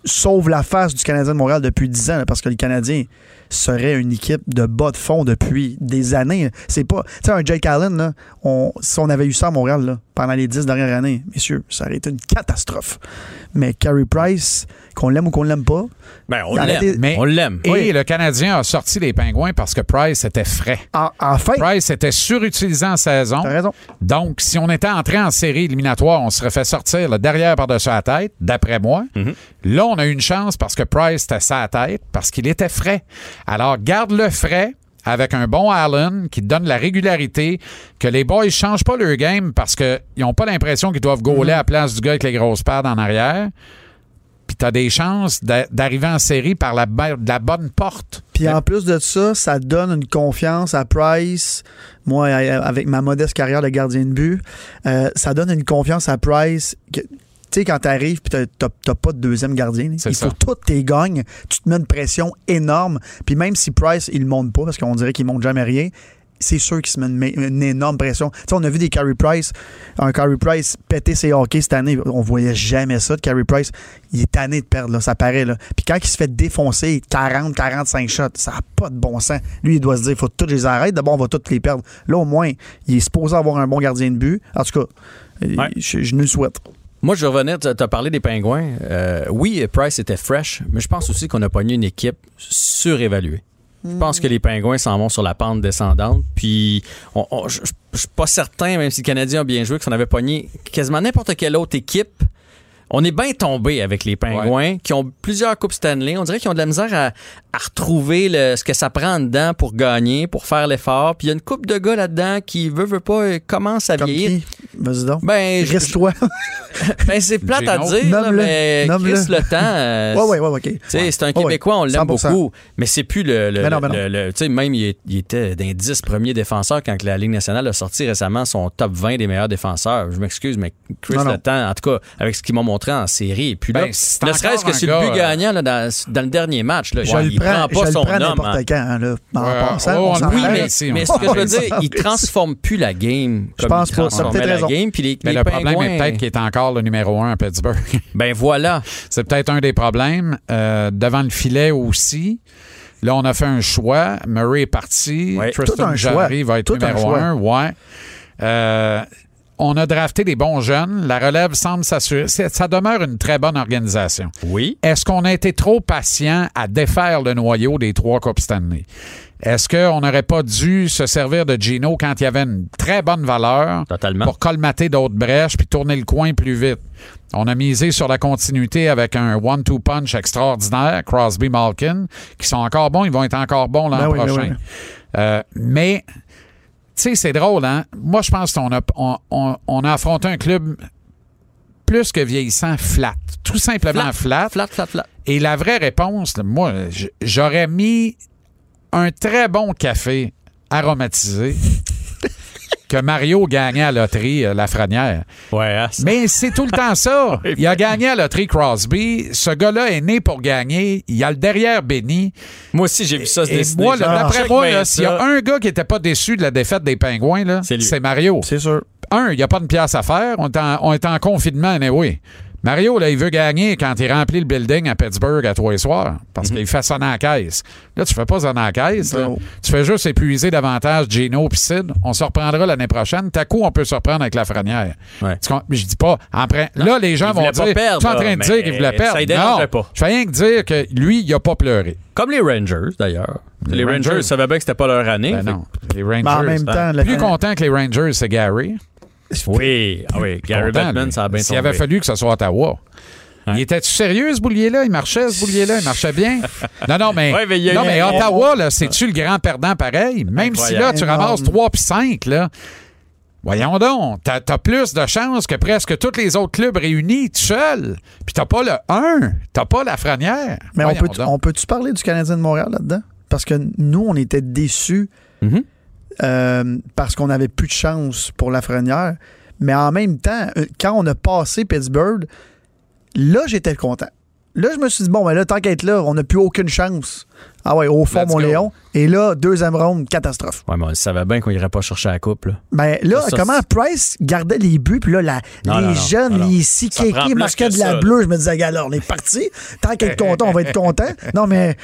Speaker 5: sauve la face du Canadien de Montréal depuis 10 ans, là, parce que le Canadien serait une équipe de bas de fond depuis des années. C'est pas. Tu sais, un Jake Allen, là, on, si on avait eu ça à Montréal là, pendant les 10 dernières années, messieurs, ça aurait été une catastrophe. Mais Carey Price, qu'on l'aime ou qu'on l'aime pas,
Speaker 3: Ben, on l'aime.
Speaker 4: Mais-
Speaker 3: On l'aime.
Speaker 4: et
Speaker 5: Oui.
Speaker 4: le Canadien a sorti les pingouins parce que Price était frais.
Speaker 5: en, enfin,
Speaker 4: Price était surutilisé en saison.
Speaker 5: t'as raison.
Speaker 4: Donc, si on était entré en série éliminatoire, on serait fait sortir le derrière par-dessus la tête, d'après moi.
Speaker 3: Mhm.
Speaker 4: Là, on a eu une chance parce que Price était sa tête, parce qu'il était frais. Alors, garde-le frais avec un bon Allen qui te donne la régularité, que les boys ne changent pas leur game parce qu'ils n'ont pas l'impression qu'ils doivent gauler à la place du gars avec les grosses pads en arrière. Puis tu as des chances d'a- d'arriver en série par la, bonne porte.
Speaker 5: Puis en plus de ça, ça donne une confiance à Price. Moi, avec ma modeste carrière de gardien de but, euh, ça donne une confiance à Price. que- Tu sais, quand t'arrives puis t'as- t'as pas de deuxième gardien, il
Speaker 4: ça.
Speaker 5: faut toutes tes gagnes. Tu te mets une pression énorme. Puis même si Price, il monte pas, parce qu'on dirait qu'il monte jamais rien, c'est sûr qu'il se met une, une énorme pression. Tu sais, on a vu des Carey Price, un Carey Price péter ses hockey cette année. On voyait jamais ça de Carey Price. Il est tanné de perdre, là, ça paraît. Là. Puis quand il se fait défoncer 40, 45 shots, ça n'a pas de bon sens. Lui, il doit se dire, il faut tous les arrêter. D'abord, on va tous les perdre. Là, au moins, il est supposé avoir un bon gardien de but. En tout cas,
Speaker 3: Ouais.
Speaker 5: je, je nous le souhaite.
Speaker 3: Moi, je vais revenir, tu as parlé des pingouins. Euh, oui, Price était fresh, mais je pense aussi qu'on a pogné une équipe surévaluée. Je pense que les pingouins s'en vont sur la pente descendante. Puis, on- on- je je suis pas certain, même si le Canadien a bien joué, que si on avait pogné quasiment n'importe quelle autre équipe. On est bien tombé avec les pingouins qui ont plusieurs Coupes Stanley. On dirait qu'ils ont de la misère à, à retrouver le- ce que ça prend dedans pour gagner, pour faire l'effort. Puis il y a une coupe de gars là-dedans qui, veut, veut pas, euh, commence à
Speaker 5: Comme
Speaker 3: vieillir.
Speaker 5: Vas-y donc.
Speaker 3: Ben, je-
Speaker 5: Reste-toi.
Speaker 3: ben, c'est plate à dire, là, mais. Chris Le Temps, euh,
Speaker 5: ouais, ouais, ouais, OK.
Speaker 3: c'est un
Speaker 5: Ouais,
Speaker 3: Québécois, on l'aime
Speaker 5: 100%.
Speaker 3: beaucoup, mais c'est plus le. le,
Speaker 5: Ben non, ben
Speaker 3: le- le- tu sais, même, il, est- il était d'un 10 premiers défenseurs quand la Ligue nationale a sorti récemment son top 20 des meilleurs défenseurs. Je m'excuse, mais Chris
Speaker 5: Non, non.
Speaker 3: Le Temps, en tout cas, avec ce qu'il m'a montré en série, et puis là,
Speaker 4: Ben, c'est
Speaker 3: ne serait-ce que sur le but gagnant là, dans, dans le dernier match, là,
Speaker 5: Je
Speaker 3: il,
Speaker 5: le
Speaker 3: il
Speaker 5: prends,
Speaker 3: prend pas
Speaker 5: je le
Speaker 3: son
Speaker 5: prends
Speaker 3: homme.
Speaker 5: n'importe
Speaker 3: en-
Speaker 5: quand. hein, là, en
Speaker 4: Ouais,
Speaker 5: passant,
Speaker 4: oh,
Speaker 5: on
Speaker 4: le
Speaker 3: Oui,
Speaker 4: prend,
Speaker 3: mais,
Speaker 4: ici,
Speaker 3: mais ce que je veux dire, il transforme plus la game
Speaker 5: Je
Speaker 3: comme
Speaker 5: pense
Speaker 3: il
Speaker 5: pas.
Speaker 3: Transformait
Speaker 5: peut-être
Speaker 3: la
Speaker 5: raison.
Speaker 3: game. Puis les,
Speaker 4: Mais
Speaker 3: les
Speaker 4: le problème est peut-être qu'il est encore le numéro un à Pittsburgh.
Speaker 3: Ben voilà.
Speaker 4: C'est peut-être un des problèmes. Euh, devant le filet aussi. Là, on a fait un choix. Murray est parti.
Speaker 3: Ouais.
Speaker 4: Tristan Jarry va être
Speaker 5: Tout un
Speaker 4: numéro
Speaker 5: choix.
Speaker 4: un. Ouais. Euh, on a drafté des bons jeunes. La relève semble s'assurer. Ça demeure une très bonne organisation.
Speaker 3: Oui.
Speaker 4: Est-ce qu'on a été trop patient à défaire le noyau des trois Coupes Stanley? Est-ce qu'on n'aurait pas dû se servir de Gino quand il y avait une très bonne valeur
Speaker 3: Totalement.
Speaker 4: pour colmater d'autres brèches puis tourner le coin plus vite? On a misé sur la continuité avec un one-two punch extraordinaire, Crosby Malkin, qui sont encore bons, ils vont être encore bons l'an
Speaker 5: Ben oui, ben
Speaker 4: prochain.
Speaker 5: oui.
Speaker 4: Euh, mais, sais, c'est drôle, hein? Moi, je pense qu'on a, on, on- on a affronté un club plus que vieillissant, flat. Tout simplement flat.
Speaker 3: Flat, flat, flat.
Speaker 4: Et la vraie réponse, là, moi, j'aurais mis un très bon café aromatisé que Mario gagnait à la loterie euh, la franière.
Speaker 3: Ouais, hein,
Speaker 4: Mais c'est tout le temps ça. Il a gagné à la loterie Crosby. Ce gars-là est né pour gagner. Il a le derrière béni.
Speaker 3: Moi aussi, j'ai vu ça se
Speaker 4: Et
Speaker 3: décider.
Speaker 4: moi, là, d'après moi, s'il y a un gars qui n'était pas déçu de la défaite des Pingouins, là,
Speaker 3: C'est
Speaker 4: Mario.
Speaker 5: C'est sûr.
Speaker 4: Un, il n'y a pas de pièce à faire. On est en, on est en confinement, anyway. Mario, là, il veut gagner quand il remplit le building à Pittsburgh à trois et soir parce qu'il fait sonner en caisse. Là, tu fais pas sonner en caisse. là. Tu fais juste épuiser davantage Gino puis Sid. On se reprendra l'année prochaine. T'as coup, on peut se reprendre avec la frenière.
Speaker 3: Ouais.
Speaker 4: Je dis pas. Là, les gens vont dire.
Speaker 3: perdre,
Speaker 4: tu es en train de dire qu'il voulait perdre.
Speaker 3: ça
Speaker 4: non.
Speaker 3: pas.
Speaker 4: Je fais rien que dire que lui, il a pas pleuré.
Speaker 3: Comme les Rangers, d'ailleurs. Les,
Speaker 4: Les
Speaker 3: Rangers,
Speaker 4: Rangers.
Speaker 3: savaient bien que c'était pas leur année.
Speaker 4: Ben non. Les
Speaker 5: Mais en
Speaker 4: Rangers.
Speaker 5: même temps, le
Speaker 4: Plus content que les Rangers, c'est Gary.
Speaker 3: Oui, ah oui. Gary
Speaker 4: Content,
Speaker 3: Bettman,
Speaker 4: lui.
Speaker 3: ça a bien
Speaker 4: S'il
Speaker 3: tombé.
Speaker 4: avait fallu que ce soit Ottawa. Il était-tu sérieux, ce boulier-là? Il marchait, ce boulier-là? Il marchait bien? Non, non, mais,
Speaker 3: Ouais,
Speaker 4: non, mais Ottawa, là, c'est-tu le grand perdant pareil? Même si là, tu ramasses 3 puis 5, là. Voyons donc, t'as as plus de chances que presque tous les autres clubs réunis tout seul. Puis t'as pas le 1, t'as pas la frenière.
Speaker 5: Mais on
Speaker 4: Voyons
Speaker 5: peut, on peut-tu parler du Canadien de Montréal là-dedans? Parce que nous, on était déçus
Speaker 3: Mhm.
Speaker 5: Euh, parce qu'on n'avait plus de chance pour la Frenière. Mais en même temps, euh, quand on a passé Pittsburgh, là, j'étais content. Là, je me suis dit, bon, ben là, tant qu'être là, on n'a plus aucune chance. Ah ouais, au fond,
Speaker 4: Let's
Speaker 5: mon
Speaker 4: go.
Speaker 5: Léon. Et là, deuxième ronde, catastrophe.
Speaker 3: Ouais, mais on savait bien qu'on irait pas chercher la coupe, là.
Speaker 5: Ben là,
Speaker 3: Ça,
Speaker 5: comment Price gardait les buts, puis là, la-
Speaker 3: Non,
Speaker 5: les
Speaker 3: non,
Speaker 5: jeunes,
Speaker 3: non,
Speaker 5: les
Speaker 3: plus
Speaker 5: marquaient de la
Speaker 3: ça, là.
Speaker 5: bleue, je me disais, là, on est parti. Tant qu'être content, on va être content. Non, mais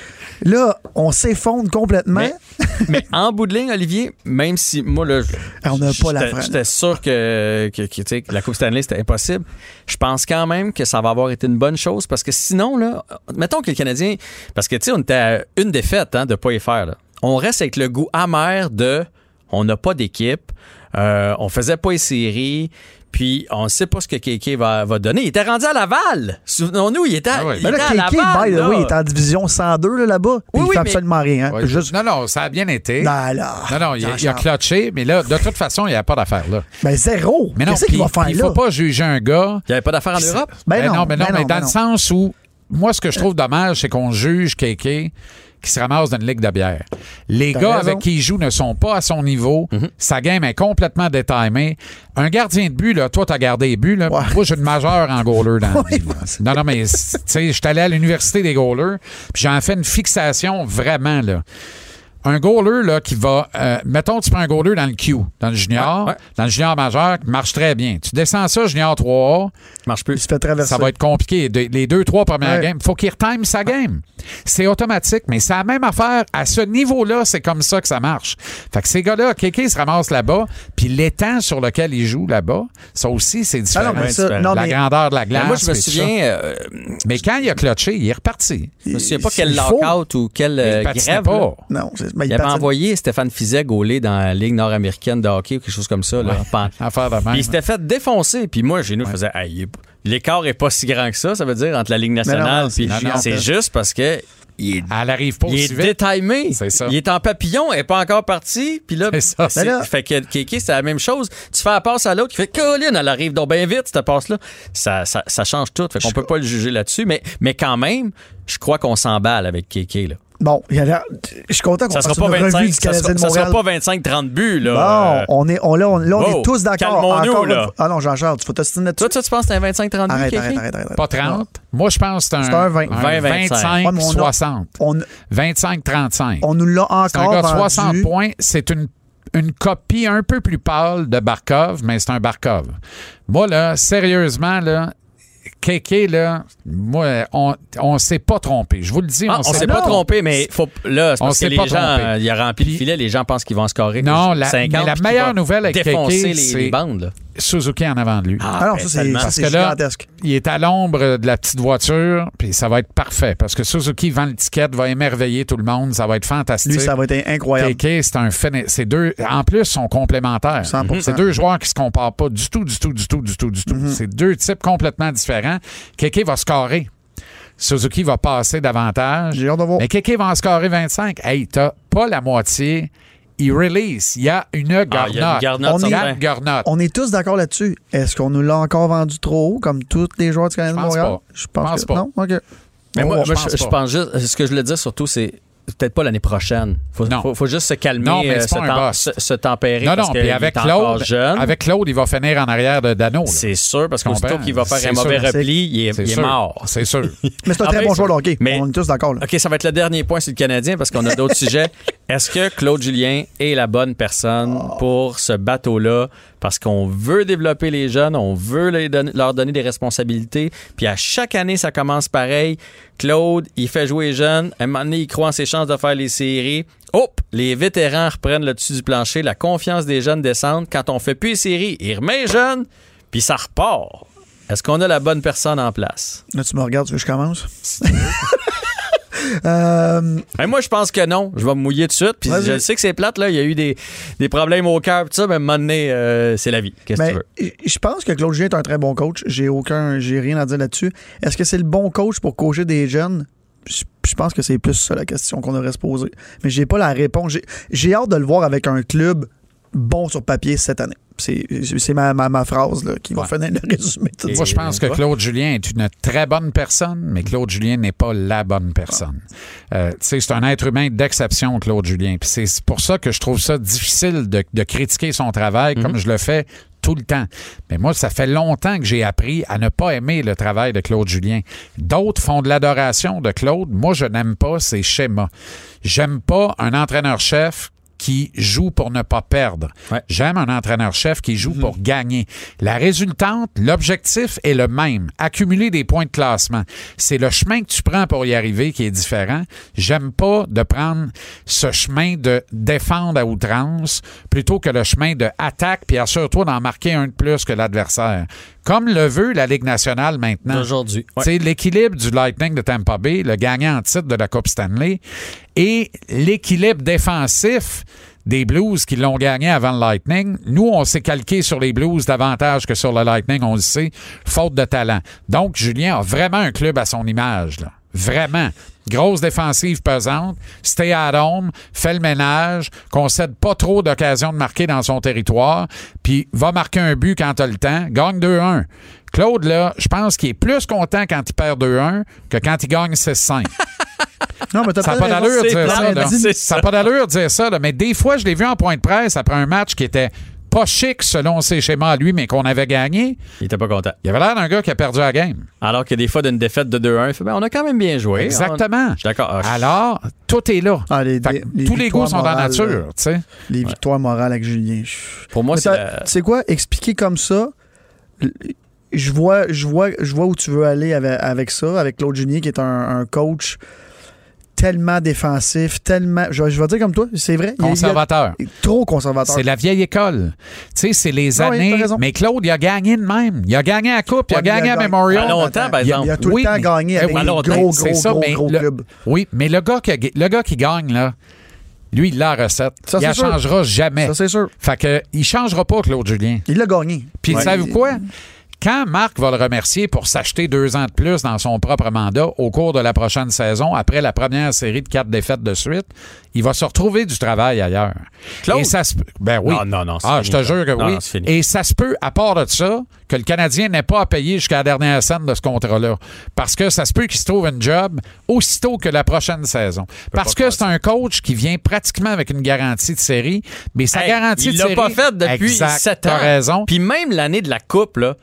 Speaker 5: là, on s'effondre complètement.
Speaker 3: Mais, mais en bout de ligne, Olivier, même si moi, là, je-
Speaker 5: On n'a pas la
Speaker 3: j'étais- sûr que, que, que, la Coupe Stanley, c'était impossible. Je pense quand même que ça va avoir été une bonne chose parce que sinon, là, mettons que les Canadiens. Parce que, tu sais, on était à une défaite hein, de ne pas y faire. là. On reste avec le goût amer de on n'a pas d'équipe, euh, on faisait pas les séries. Puis on ne sait pas ce que Kéké va, va donner. Il était rendu à Laval. Souvenons-nous, il était, à-
Speaker 4: Ah ouais.
Speaker 3: il
Speaker 5: Mais
Speaker 3: était
Speaker 5: là,
Speaker 3: à Laval. là.
Speaker 5: way, il est en division 102 là, là-bas. puis
Speaker 3: Oui,
Speaker 5: il
Speaker 3: oui,
Speaker 5: fait
Speaker 3: mais-
Speaker 5: absolument rien. hein. Juste-
Speaker 4: Non, non, ça a bien été.
Speaker 5: Ben là,
Speaker 4: Non, non, il, a- il a
Speaker 5: Jean-Charles.
Speaker 4: clutché, mais là, de toute façon, il n'y a pas d'affaire là.
Speaker 5: Ben zéro.
Speaker 4: Mais non,
Speaker 5: Qu'est-ce qu'il va faire
Speaker 4: puis il
Speaker 5: là?
Speaker 4: faut pas juger un gars.
Speaker 3: Il n'y avait pas d'affaires en Europe?
Speaker 5: Ben non,
Speaker 4: mais non,
Speaker 5: ben
Speaker 4: mais dans
Speaker 5: ben
Speaker 4: le sens où, moi, ce que je trouve dommage, c'est qu'on juge Kéké qui se ramasse dans une ligue de bière. Les gars
Speaker 5: raison.
Speaker 4: avec qui il joue ne sont pas à son niveau. Sa game est complètement détimée. Un gardien de but, là, toi, t'as gardé les buts. Là. Moi, j'ai une majeure en goaler dans là. Non, non, mais, tu sais, je suis allé à l'université des goalers, puis j'en fais une fixation vraiment, là. Un goaler là, qui va. euh, mettons, tu prends un goaler dans le Q, dans le junior,
Speaker 3: Ouais, ouais.
Speaker 4: dans le junior majeur, qui marche très bien. Tu descends ça, junior 3A,
Speaker 3: Ça marche
Speaker 5: Il
Speaker 3: plus.
Speaker 5: se fait traverser.
Speaker 4: ça va être compliqué. De- les deux, trois premières
Speaker 5: Ouais.
Speaker 4: games, faut qu'il retime sa game. C'est automatique, mais c'est la même affaire. À ce niveau-là, c'est comme ça que ça marche. Fait que ces gars-là, Kéké se ramasse là-bas, puis l'étang sur lequel il joue là-bas, ça aussi, c'est
Speaker 5: Ah
Speaker 4: différent.
Speaker 5: non, mais ça,
Speaker 3: différent.
Speaker 5: non,
Speaker 4: la
Speaker 5: mais
Speaker 4: grandeur de la
Speaker 3: Mais
Speaker 4: glace.
Speaker 3: moi, je me souviens, euh,
Speaker 4: Mais quand il a clutché, il est reparti.
Speaker 3: je me souviens pas quel
Speaker 5: il
Speaker 3: lockout ou quelle euh,
Speaker 4: il
Speaker 3: grève.
Speaker 4: pas.
Speaker 5: Non, c'est- ben,
Speaker 3: Il avait
Speaker 5: patine.
Speaker 3: envoyé Stéphane Fizet gauler dans la Ligue nord-américaine de hockey ou quelque chose comme ça. Là, Pan-
Speaker 4: Affaire de même.
Speaker 3: Puis il s'était fait défoncer. Puis moi, chez nous, je faisais Hey, il l'écart est pas si grand que ça, ça veut dire, entre la Ligue nationale.
Speaker 5: c'est
Speaker 3: juste parce que il est,
Speaker 4: Elle arrive pas
Speaker 3: il est
Speaker 4: vite.
Speaker 3: détimé.
Speaker 4: Ça.
Speaker 3: Il est en papillon, elle est pas encore partie. Puis là,
Speaker 4: C'est ça.
Speaker 5: là-
Speaker 3: fait que Kéké, c'est la même chose. Tu fais la passe à l'autre qui fait Colin, elle arrive donc bien vite, cette passe-là. Ça, ça, ça change tout. Fait qu'on peut pas le juger là-dessus. Mais, mais quand même, je crois qu'on s'emballe avec Kéké. Là.
Speaker 5: Bon, il y a l'air- je suis content qu'on
Speaker 3: Ça
Speaker 5: fasse
Speaker 3: sera pas
Speaker 5: une revue
Speaker 3: 25,
Speaker 5: du
Speaker 3: ça
Speaker 5: Canadien
Speaker 3: sera,
Speaker 5: de
Speaker 3: ça sera pas 25-30 buts. Là.
Speaker 5: Bon, on est, on, là, on, là, on est tous d'accord.
Speaker 3: calmons-nous,
Speaker 5: Encore
Speaker 3: là.
Speaker 5: Ah non, Jean-Charles, tu faut t'ostiner.
Speaker 3: Toi, toi, tu penses que c'est un 25-30 buts,
Speaker 5: Arrête, arrête, arrête, arrête.
Speaker 4: Pas 30. Moi, je pense que c'est un,
Speaker 5: C'est un 20.
Speaker 3: 20-25.
Speaker 5: Ouais, mais on a-
Speaker 4: 25-60.
Speaker 5: On,
Speaker 4: 25-35.
Speaker 5: on nous l'a
Speaker 4: C'est un
Speaker 5: encore
Speaker 4: gars de
Speaker 5: vendu.
Speaker 4: 60 points. C'est une, une copie un peu plus pâle de Barkov, mais c'est un Barkov. Moi, là, sérieusement, là, Kéké, là, moi, on, on s'est pas trompé. Je vous le dis,
Speaker 3: Ah, on
Speaker 4: s'est
Speaker 3: pas trompé, mais faut, là, c'est
Speaker 4: On
Speaker 3: parce que
Speaker 4: s'est
Speaker 3: les
Speaker 4: pas
Speaker 3: gens,
Speaker 4: trompé.
Speaker 3: euh, il a rempli le filet, les gens pensent qu'ils vont scorer.
Speaker 4: Non, la-
Speaker 3: 50,
Speaker 4: mais la
Speaker 3: puis qu'il
Speaker 4: meilleure nouvelle avec Kéké,
Speaker 3: les,
Speaker 4: c'est-
Speaker 3: les bandes. là.
Speaker 4: Suzuki en avant de lui.
Speaker 5: Ah non, ça, c'est ça,
Speaker 4: Parce
Speaker 5: c'est
Speaker 4: que là,
Speaker 5: gigantesque.
Speaker 4: il est à l'ombre de la petite voiture, puis ça va être parfait. Parce que Suzuki vend l'étiquette, va émerveiller tout le monde, ça va être fantastique.
Speaker 5: Lui, ça va être incroyable.
Speaker 4: Kéké, c'est un phénomène. C'est deux. En plus, sont complémentaires.
Speaker 5: 100%.
Speaker 4: C'est deux joueurs qui se comparent pas du tout, du tout, du tout, du tout, du tout.
Speaker 5: Mm-hmm.
Speaker 4: C'est deux types complètement différents. Kéké va scorer. Suzuki va passer davantage.
Speaker 5: J'ai hâte de voir.
Speaker 4: Mais Kéké va en scorer 25. Hey, t'as pas la moitié. Il release. Il y a une
Speaker 3: Ah,
Speaker 4: garnotte.
Speaker 3: il y a une garnotte,
Speaker 5: On est-
Speaker 3: va.
Speaker 4: Garde- garnotte.
Speaker 5: On est tous d'accord là-dessus. Est-ce qu'on nous l'a encore vendu trop haut, comme tous les joueurs du Canadien de
Speaker 4: Je pense
Speaker 5: Montréal?
Speaker 4: pas.
Speaker 5: Je pense,
Speaker 4: pense
Speaker 5: que
Speaker 4: pas.
Speaker 5: non? OK.
Speaker 3: Mais
Speaker 4: On
Speaker 3: moi,
Speaker 4: je pense
Speaker 3: je
Speaker 4: pas.
Speaker 3: pense juste, ce que je voulais dire surtout, c'est peut-être pas l'année prochaine. Faut,
Speaker 4: Non.
Speaker 3: faut, faut juste se calmer,
Speaker 4: Non, mais
Speaker 3: euh, se,
Speaker 4: pas un
Speaker 3: tem-
Speaker 4: boss.
Speaker 3: se- se tempérer.
Speaker 4: Non,
Speaker 3: parce
Speaker 4: non,
Speaker 3: qu'il
Speaker 4: puis avec Claude,
Speaker 3: jeune.
Speaker 4: avec Claude, il va finir en arrière de Dano.
Speaker 3: C'est sûr, parce
Speaker 4: Tu
Speaker 3: qu'aussitôt qu'il va faire un mauvais
Speaker 4: sûr.
Speaker 3: repli, il est, il mort.
Speaker 4: C'est sûr.
Speaker 5: Mais c'est un
Speaker 3: Ah
Speaker 5: très bon joueur de hockey.
Speaker 3: mais-
Speaker 5: On est tous d'accord. là.
Speaker 3: OK, ça va être le dernier point sur le Canadien parce qu'on a d'autres sujets. Est-ce que Claude Julien est la bonne personne pour ce bateau-là? Parce qu'on veut développer les jeunes, on veut les leur donner des responsabilités. Puis à chaque année, ça commence pareil. Claude, il fait jouer les jeunes. À un moment donné, il croit en ses chances de faire les séries. Hop! Les vétérans reprennent le dessus du plancher. La confiance des jeunes descend. Quand on fait plus les séries, il remet les jeunes, puis ça repart. Est-ce qu'on a la bonne personne en place?
Speaker 5: Là, tu me regardes, tu veux que je commence? Euh,
Speaker 3: moi, je pense que non. Je vais me mouiller tout de suite. Puis je sais que c'est plate, là. Il y a eu des, des problèmes au cœur, tout ça, mais à un moment donné, euh, c'est la vie. Qu'est-ce que tu veux?
Speaker 5: je pense que Claude Julien est un très bon coach. J'ai aucun, j'ai rien à dire là-dessus. Est-ce que c'est le bon coach pour coacher des jeunes? Je pense que c'est plus ça la question qu'on devrait se poser. Mais j'ai pas la réponse. J'ai hâte de le voir avec un club bon sur papier cette année. C'est c'est ma, ma, ma phrase là, qui va
Speaker 4: Ouais.
Speaker 5: finir le résumé tout.
Speaker 4: Moi, je pense que. Claude Julien est une très bonne personne, mais Claude Julien n'est pas la bonne personne. Euh, tu sais, c'est un être humain d'exception, Claude Julien. C'est pour ça que je trouve ça difficile de, de critiquer son travail comme je le fais tout le temps. Mais moi, ça fait longtemps que j'ai appris à ne pas aimer le travail de Claude Julien. D'autres font de l'adoration de Claude. Moi, je n'aime pas ses schémas. J'aime pas un entraîneur-chef qui joue pour ne pas perdre.
Speaker 3: Ouais.
Speaker 4: J'aime un entraîneur-chef qui joue pour gagner. La résultante, l'objectif est le même. Accumuler des points de classement. C'est le chemin que tu prends pour y arriver qui est différent. J'aime pas de prendre ce chemin de défendre à outrance plutôt que le chemin de attaque puis assure-toi d'en marquer un de plus que l'adversaire. Comme le veut la Ligue nationale maintenant.
Speaker 3: D'aujourd'hui. Ouais.
Speaker 4: C'est l'équilibre du Lightning de Tampa Bay, le gagnant en titre de la Coupe Stanley, et l'équilibre défensif des Blues qui l'ont gagné avant le Lightning. Nous, on s'est calqué sur les Blues davantage que sur le Lightning, on le sait, faute de talent. Donc, Julien a vraiment un club à son image, là. Vraiment. Grosse défensive pesante, stay at home, fait le ménage, concède pas trop d'occasions de marquer dans son territoire, puis va marquer un but quand t'as le temps, gagne 2-1. Claude, là, je pense qu'il est plus content quand il perd 2-1 que quand il gagne 6-5.
Speaker 5: Non, mais t'as
Speaker 4: Ça n'a pas d'allure de dire ça. Ça n'a pas d'allure de dire ça. là. Mais des fois, je l'ai vu en point de presse après un match qui était pas chic selon ses schémas à lui, mais qu'on avait gagné.
Speaker 3: Il était pas content.
Speaker 4: Il avait l'air d'un gars qui a perdu la game.
Speaker 3: Alors que des fois, d'une défaite de 2-1, il fait, ben, on a quand même bien joué.
Speaker 4: Exactement.
Speaker 3: Je suis d'accord. Ah, je-
Speaker 4: Alors, tout est là.
Speaker 5: Ah, les-
Speaker 4: Fait que
Speaker 5: les
Speaker 4: tous les goûts sont dans la nature.
Speaker 5: Les victoires morales avec Julien.
Speaker 3: Pour moi, c'est la-
Speaker 5: Tu sais quoi? Expliquer comme ça, je vois, je vois, je vois où tu veux aller avec, avec ça, avec Claude Julien, qui est un, un coach tellement défensif, tellement. Je, je vais dire comme toi, c'est vrai. il y a-
Speaker 4: Conservateur.
Speaker 5: il y a- trop conservateur.
Speaker 4: C'est la vieille école. Tu sais, c'est les
Speaker 5: Ah
Speaker 4: années. mais Claude, il a gagné de même. Il a gagné à la Coupe, il a gagné à
Speaker 5: gagné-
Speaker 4: Memorial.
Speaker 3: À longtemps, par
Speaker 5: Il a,
Speaker 3: exemple.
Speaker 5: il a tout
Speaker 4: Oui,
Speaker 5: le temps
Speaker 4: mais-
Speaker 5: gagné
Speaker 4: eh
Speaker 5: avec
Speaker 4: oui,
Speaker 5: gros,
Speaker 4: c'est
Speaker 5: gros,
Speaker 4: ça,
Speaker 5: gros,
Speaker 4: mais
Speaker 5: gros
Speaker 4: le-
Speaker 5: clubs.
Speaker 4: Oui, mais le gars, qui, a- le gars qui gagne, là, lui, il a la recette.
Speaker 5: Ça,
Speaker 4: il
Speaker 5: sûr.
Speaker 4: changera jamais.
Speaker 5: Ça, c'est sûr.
Speaker 4: Fait que, il changera pas, Claude Julien.
Speaker 5: Il l'a gagné.
Speaker 4: Puis,
Speaker 5: Ouais.
Speaker 4: savez-vous quoi? Quand Marc va le remercier pour s'acheter deux ans de plus dans son propre mandat au cours de la prochaine saison, après la première série de quatre défaites de suite, il va se retrouver du travail ailleurs.
Speaker 3: Claude?
Speaker 4: Et ça se Ben oui.
Speaker 3: Non, non, non,
Speaker 4: Ah,
Speaker 3: fini,
Speaker 4: je te jure que
Speaker 3: Non,
Speaker 4: oui.
Speaker 3: non.
Speaker 4: Et ça se peut, à part de ça, que le Canadien n'ait pas à payer jusqu'à la dernière scène de ce contrat-là. Parce que ça se peut qu'il se trouve un job aussitôt que la prochaine saison. Parce que c'est un coach qui vient pratiquement avec une garantie de série, mais sa
Speaker 3: Hey,
Speaker 4: garantie
Speaker 3: il
Speaker 4: de
Speaker 3: l'a
Speaker 4: série...
Speaker 3: pas fait depuis 7 ans.
Speaker 4: Raison.
Speaker 3: Puis même l'année de la Coupe, là,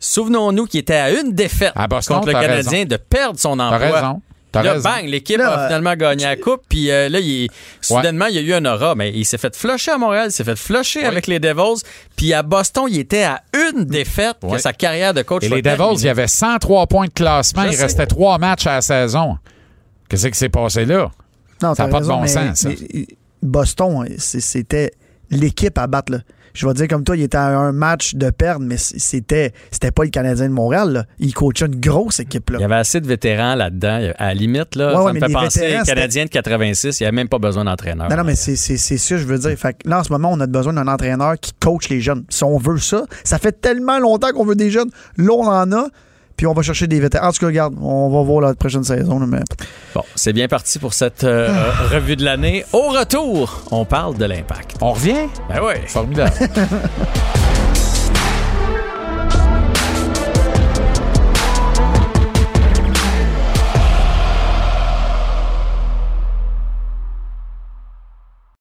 Speaker 3: souvenons-nous qu'il était à une défaite
Speaker 4: À Boston,
Speaker 3: contre le Canadien de perdre son
Speaker 4: T'as
Speaker 3: emploi.
Speaker 4: raison. T'as
Speaker 3: Là,
Speaker 4: raison.
Speaker 3: bang, l'équipe
Speaker 5: Là,
Speaker 3: a
Speaker 5: euh,
Speaker 3: finalement gagné la Coupe. Puis euh, là, il soudainement, il y a eu un aura. Mais il s'est fait flusher à Montréal, il s'est fait flusher avec les Devils. Puis à Boston, il était à une défaite que sa carrière de coach
Speaker 4: Et les Devils, il y avait 103 points de classement.
Speaker 3: Je
Speaker 4: il
Speaker 3: sais.
Speaker 4: restait trois matchs à la saison. Qu'est-ce qui s'est passé là?
Speaker 5: Non,
Speaker 4: Ça a
Speaker 5: t'as
Speaker 4: pas de bon
Speaker 5: mais-
Speaker 4: sens, ça.
Speaker 5: mais Boston, c'était l'équipe à battre. là. Je vais dire comme toi, il était à un match de perdre, mais c'était c'était pas le Canadien de Montréal. là. Il coachait une grosse équipe. Là.
Speaker 3: Il y avait assez de vétérans là-dedans. À la limite, là,
Speaker 5: Ouais,
Speaker 3: ça
Speaker 5: ouais,
Speaker 3: me fait penser aux Canadiens de 86. Il n'y avait même pas besoin d'entraîneur.
Speaker 5: Non, non, mais c'est ça je veux dire. Fait que là, en ce moment, on a besoin d'un entraîneur qui coach les jeunes. Si on veut ça, ça fait tellement longtemps qu'on veut des jeunes. Là, on en a, puis on va chercher des vétérans. En tout cas, regarde, on va voir la prochaine saison. mais...
Speaker 3: Bon, c'est bien parti pour cette euh, revue de l'année. Au retour, on parle de l'impact.
Speaker 4: On revient?
Speaker 3: Ben oui.
Speaker 4: Formidable.